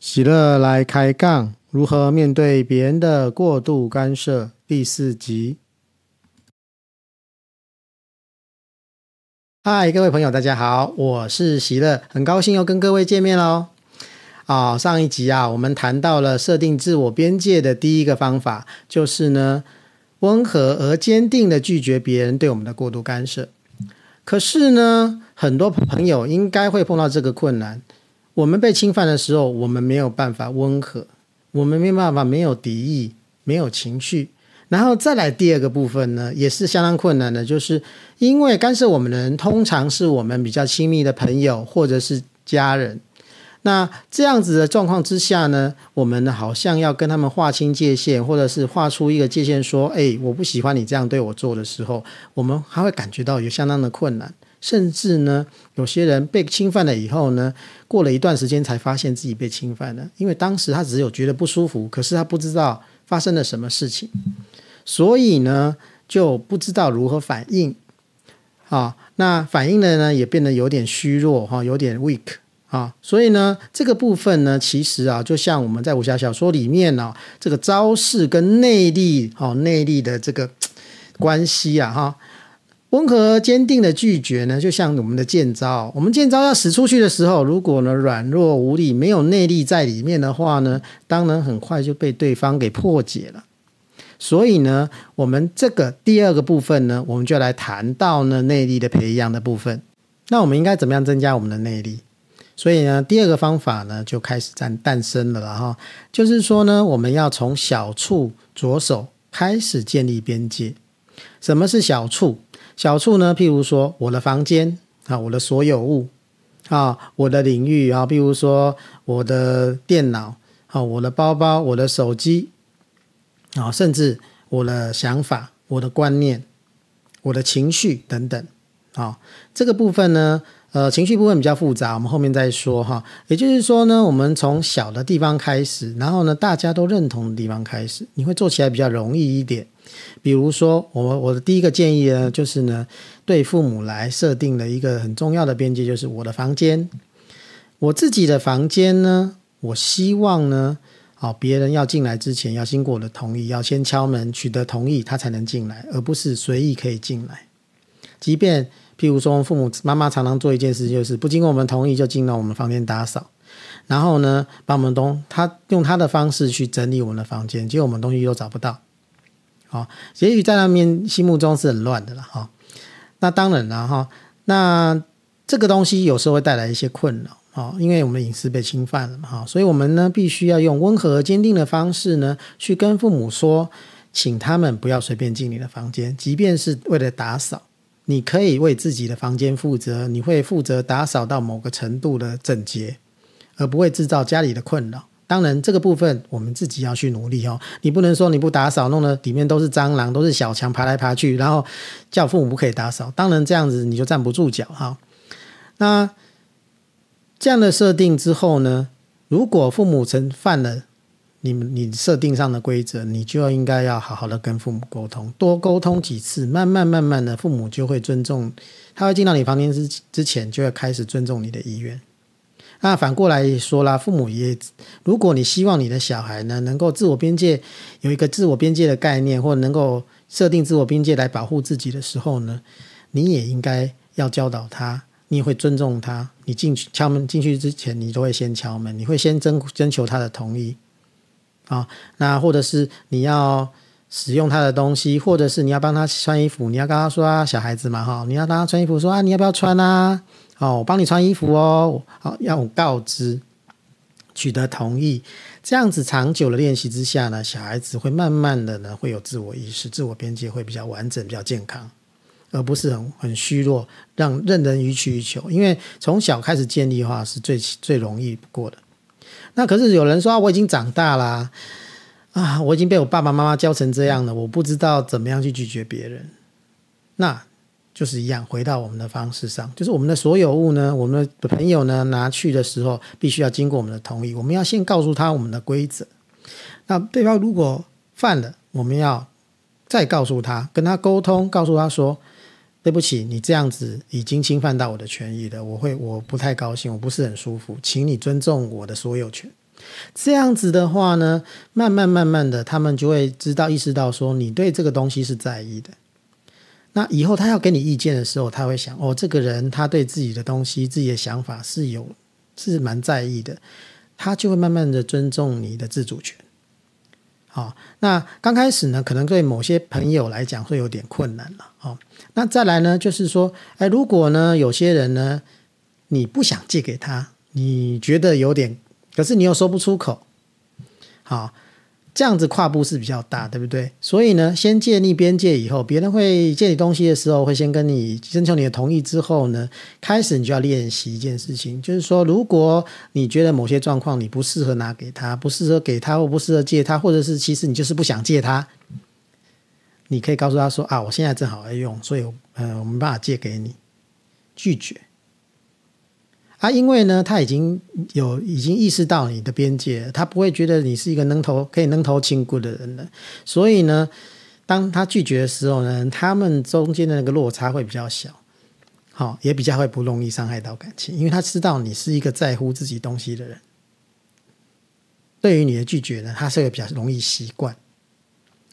喜乐来开杠，如何面对别人的过度干涉？第四集。嗨，各位朋友，大家好，我是喜乐，很高兴又跟各位见面喽。啊，上一集啊，我们谈到了设定自我边界的第一个方法，就是呢，温和而坚定的拒绝别人对我们的过度干涉。可是呢，很多朋友应该会碰到这个困难。我们被侵犯的时候，我们没有办法温和，我们没有办法没有敌意，没有情绪。然后再来第二个部分呢，也是相当困难的，就是因为干涉我们的人通常是我们比较亲密的朋友或者是家人。那这样子的状况之下呢，我们好像要跟他们划清界限，或者是画出一个界限，说：“哎，我不喜欢你这样对我做的时候，我们还会感觉到有相当的困难。”甚至呢，有些人被侵犯了以后呢，过了一段时间才发现自己被侵犯了，因为当时他只有觉得不舒服，可是他不知道发生了什么事情，所以呢就不知道如何反应。啊，那反应的呢也变得有点虚弱哈，有点 weak 啊，所以呢这个部分呢，其实啊，就像我们在武侠小说里面呢，这个招式跟内力哦，内力的这个关系啊哈。温和坚定的拒绝呢，就像我们的剑招，我们剑招要使出去的时候，如果呢软弱无力，没有内力在里面的话呢，当然很快就被对方给破解了。所以呢，我们这个第二个部分呢，我们就来谈到呢内力的培养的部分。那我们应该怎么样增加我们的内力？所以呢，第二个方法呢就开始诞诞生了了哈，就是说呢，我们要从小处着手开始建立边界。什么是小处？小处呢，譬如说我的房间啊，我的所有物啊，我的领域啊，譬如说我的电脑啊，我的包包，我的手机啊，甚至我的想法、我的观念、我的情绪等等啊，这个部分呢，呃，情绪部分比较复杂，我们后面再说哈。也就是说呢，我们从小的地方开始，然后呢，大家都认同的地方开始，你会做起来比较容易一点。比如说，我我的第一个建议呢，就是呢，对父母来设定了一个很重要的边界，就是我的房间，我自己的房间呢，我希望呢，好，别人要进来之前要经过我的同意，要先敲门取得同意，他才能进来，而不是随意可以进来。即便譬如说，父母妈妈常常做一件事，就是不经过我们同意就进到我们房间打扫，然后呢，把我们东他用他的方式去整理我们的房间，结果我们东西又找不到。好，也许在他们心目中是很乱的了哈。那当然了哈，那这个东西有时候会带来一些困扰哦，因为我们的隐私被侵犯了嘛哈，所以我们呢必须要用温和而坚定的方式呢，去跟父母说，请他们不要随便进你的房间，即便是为了打扫，你可以为自己的房间负责，你会负责打扫到某个程度的整洁，而不会制造家里的困扰。当然，这个部分我们自己要去努力哦。你不能说你不打扫，弄得里面都是蟑螂，都是小强爬来爬去，然后叫父母不可以打扫。当然这样子你就站不住脚哈。那这样的设定之后呢，如果父母曾犯了你们你设定上的规则，你就要应该要好好的跟父母沟通，多沟通几次，慢慢慢慢的，父母就会尊重，他会进到你房间之之前，就会开始尊重你的意愿。那反过来说啦，父母也，如果你希望你的小孩呢，能够自我边界，有一个自我边界的概念，或能够设定自我边界来保护自己的时候呢，你也应该要教导他，你也会尊重他。你进去敲门进去之前，你都会先敲门，你会先征征求他的同意啊。那或者是你要使用他的东西，或者是你要帮他穿衣服，你要跟他说啊，小孩子嘛哈，你要帮他穿衣服，说啊，你要不要穿啊？哦，我帮你穿衣服哦。好，要我告知，取得同意，这样子长久的练习之下呢，小孩子会慢慢的呢会有自我意识，自我边界会比较完整，比较健康，而不是很很虚弱，让任人予取予求。因为从小开始建立的话是最最容易过的。那可是有人说，我已经长大啦，啊，我已经被我爸爸妈妈教成这样了，我不知道怎么样去拒绝别人。那。就是一样，回到我们的方式上，就是我们的所有物呢，我们的朋友呢拿去的时候，必须要经过我们的同意。我们要先告诉他我们的规则。那对方如果犯了，我们要再告诉他，跟他沟通，告诉他说：“对不起，你这样子已经侵犯到我的权益了，我会我不太高兴，我不是很舒服，请你尊重我的所有权。”这样子的话呢，慢慢慢慢的，他们就会知道意识到说，你对这个东西是在意的。那以后他要给你意见的时候，他会想，哦，这个人他对自己的东西、自己的想法是有是蛮在意的，他就会慢慢的尊重你的自主权。好，那刚开始呢，可能对某些朋友来讲会有点困难了。好，那再来呢，就是说，哎，如果呢，有些人呢，你不想借给他，你觉得有点。可是你又说不出口，好，这样子跨步是比较大，对不对？所以呢，先建立边界以后，别人会借你东西的时候，会先跟你征求你的同意之后呢，开始你就要练习一件事情，就是说，如果你觉得某些状况你不适合拿给他，不适合给他，或不适合借他，或者是其实你就是不想借他，你可以告诉他说啊，我现在正好在用，所以呃，我没办法借给你，拒绝。啊，因为呢，他已经有已经意识到你的边界，他不会觉得你是一个能头可以能头轻骨的人了。所以呢，当他拒绝的时候呢，他们中间的那个落差会比较小，好，也比较会不容易伤害到感情，因为他知道你是一个在乎自己东西的人。对于你的拒绝呢，他是会比较容易习惯，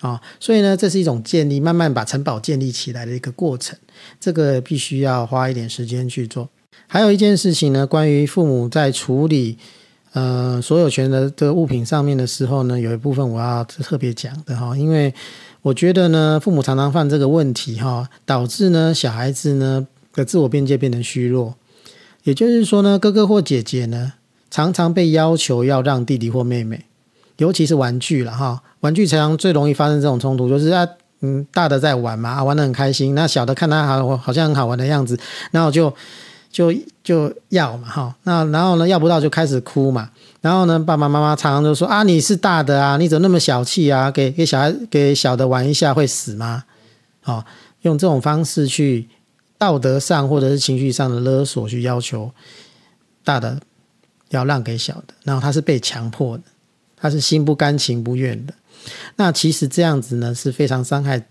啊，所以呢，这是一种建立，慢慢把城堡建立起来的一个过程，这个必须要花一点时间去做。还有一件事情呢，关于父母在处理呃所有权的这个物品上面的时候呢，有一部分我要特别讲的哈，因为我觉得呢，父母常常犯这个问题哈，导致呢小孩子呢的自我边界变得虚弱。也就是说呢，哥哥或姐姐呢，常常被要求要让弟弟或妹妹，尤其是玩具了哈，玩具常常最容易发生这种冲突，就是啊，嗯，大的在玩嘛，玩得很开心，那小的看他好好像很好玩的样子，然后就。就就要嘛哈，那然后呢，要不到就开始哭嘛，然后呢，爸爸妈妈常常都说啊，你是大的啊，你怎么那么小气啊？给给小孩给小的玩一下会死吗？哦，用这种方式去道德上或者是情绪上的勒索去要求大的要让给小的，然后他是被强迫的，他是心不甘情不愿的。那其实这样子呢是非常伤害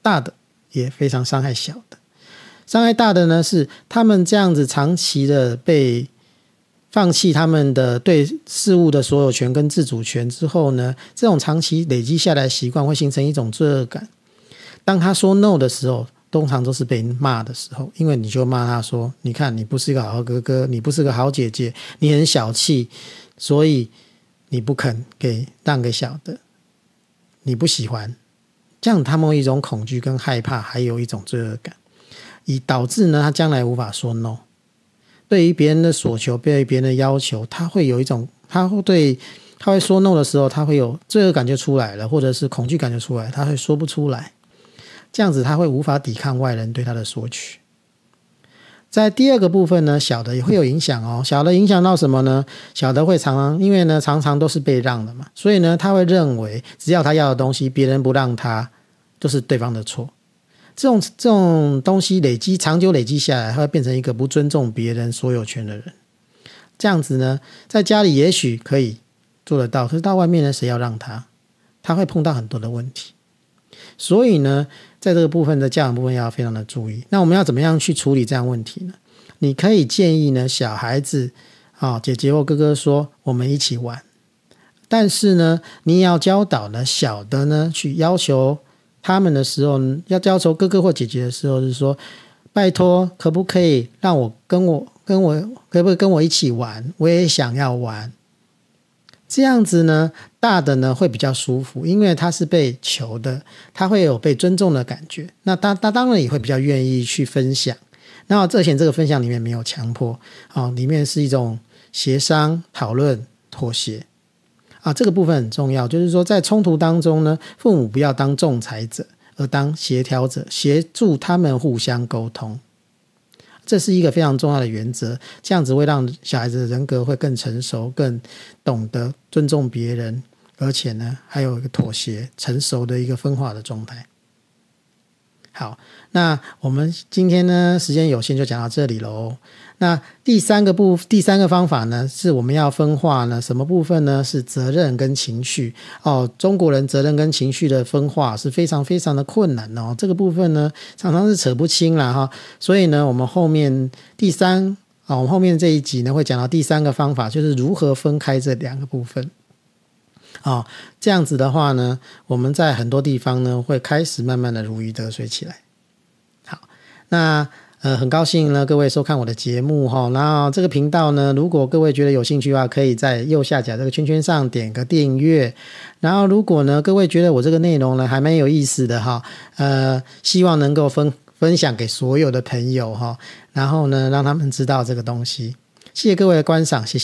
大的，也非常伤害小的。伤害大的呢，是他们这样子长期的被放弃他们的对事物的所有权跟自主权之后呢，这种长期累积下来习惯会形成一种罪恶感。当他说 no 的时候，通常都是被骂的时候，因为你就骂他说：“你看，你不是一个好哥哥，你不是个好姐姐，你很小气，所以你不肯给让给小的，你不喜欢。”这样他们一种恐惧跟害怕，还有一种罪恶感。以导致呢，他将来无法说 no。对于别人的所求，对于别人的要求，他会有一种，他会对，他会说 no 的时候，他会有罪恶感就出来了，或者是恐惧感就出来，他会说不出来。这样子他会无法抵抗外人对他的索取。在第二个部分呢，小的也会有影响哦。小的影响到什么呢？小的会常常，因为呢常常都是被让的嘛，所以呢他会认为，只要他要的东西，别人不让他，就是对方的错。这种这种东西累积长久累积下来，他会变成一个不尊重别人所有权的人。这样子呢，在家里也许可以做得到，可是到外面呢，谁要让他？他会碰到很多的问题。所以呢，在这个部分的教养部分要非常的注意。那我们要怎么样去处理这样问题呢？你可以建议呢，小孩子啊，姐姐或哥哥说，我们一起玩。但是呢，你也要教导呢，小的呢，去要求。他们的时候要要求哥哥或姐姐的时候，是说：“拜托，可不可以让我跟我跟我可不可以跟我一起玩？我也想要玩。”这样子呢，大的呢会比较舒服，因为他是被求的，他会有被尊重的感觉。那他他当然也会比较愿意去分享。那这前这个分享里面没有强迫，哦，里面是一种协商、讨论、妥协。啊，这个部分很重要，就是说，在冲突当中呢，父母不要当仲裁者，而当协调者，协助他们互相沟通。这是一个非常重要的原则，这样子会让小孩子的人格会更成熟，更懂得尊重别人，而且呢，还有一个妥协、成熟的一个分化的状态。好，那我们今天呢，时间有限，就讲到这里喽。那第三个部第三个方法呢，是我们要分化呢，什么部分呢？是责任跟情绪哦。中国人责任跟情绪的分化是非常非常的困难哦。这个部分呢，常常是扯不清了哈。所以呢，我们后面第三啊，我们后面这一集呢会讲到第三个方法，就是如何分开这两个部分。啊，这样子的话呢，我们在很多地方呢会开始慢慢的如鱼得水起来。好，那。呃，很高兴呢，各位收看我的节目哈。然后这个频道呢，如果各位觉得有兴趣的话，可以在右下角这个圈圈上点个订阅。然后，如果呢，各位觉得我这个内容呢还蛮有意思的哈，呃，希望能够分分享给所有的朋友哈。然后呢，让他们知道这个东西。谢谢各位的观赏，谢谢。